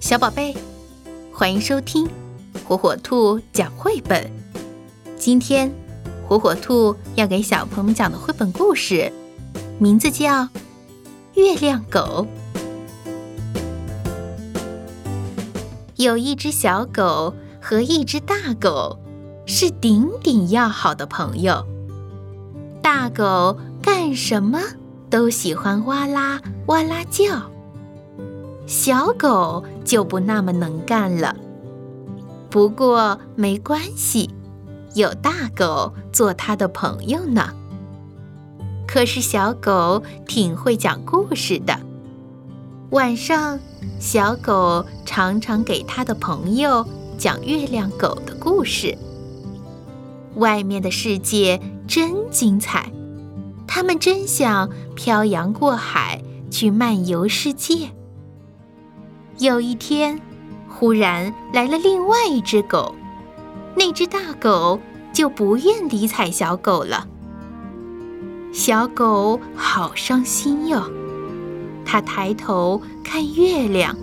小宝贝，欢迎收听火火兔讲绘本。今天，火火兔要给小朋友们讲的绘本故事，名字叫《月亮狗》。有一只小狗和一只大狗，是顶顶要好的朋友。大狗干什么都喜欢哇啦哇啦叫。小狗就不那么能干了，不过没关系，有大狗做它的朋友呢。可是小狗挺会讲故事的，晚上小狗常常给它的朋友讲月亮狗的故事。外面的世界真精彩，他们真想漂洋过海去漫游世界。有一天，忽然来了另外一只狗，那只大狗就不愿理睬小狗了。小狗好伤心哟，它抬头看月亮，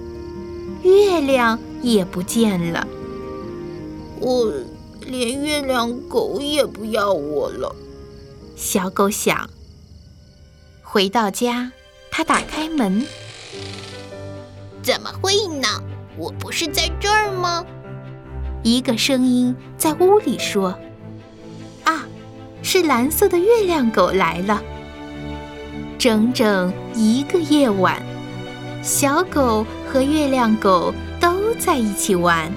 月亮也不见了。我连月亮狗也不要我了，小狗想。回到家，它打开门。怎么会呢？我不是在这儿吗？一个声音在屋里说：“啊，是蓝色的月亮狗来了。”整整一个夜晚，小狗和月亮狗都在一起玩。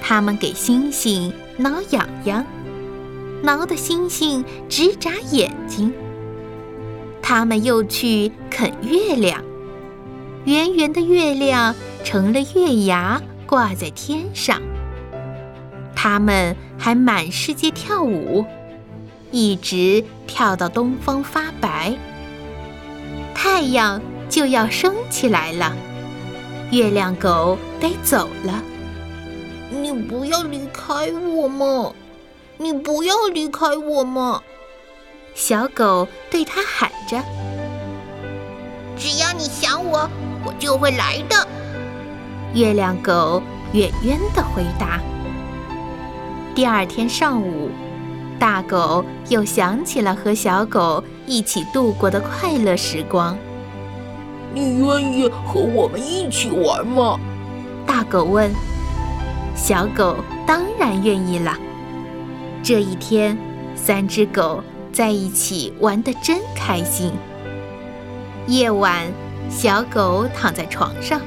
他们给星星挠痒痒，挠得星星直眨眼睛。他们又去啃月亮。圆圆的月亮成了月牙，挂在天上。它们还满世界跳舞，一直跳到东方发白，太阳就要升起来了。月亮狗得走了，你不要离开我嘛！你不要离开我嘛！小狗对它喊着：“只要你想我。”我就会来的，月亮狗远远的回答。第二天上午，大狗又想起了和小狗一起度过的快乐时光。你愿意和我们一起玩吗？大狗问。小狗当然愿意了。这一天，三只狗在一起玩得真开心。夜晚。小狗躺在床上，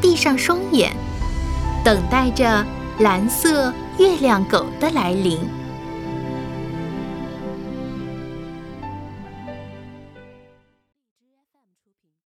闭上双眼，等待着蓝色月亮狗的来临。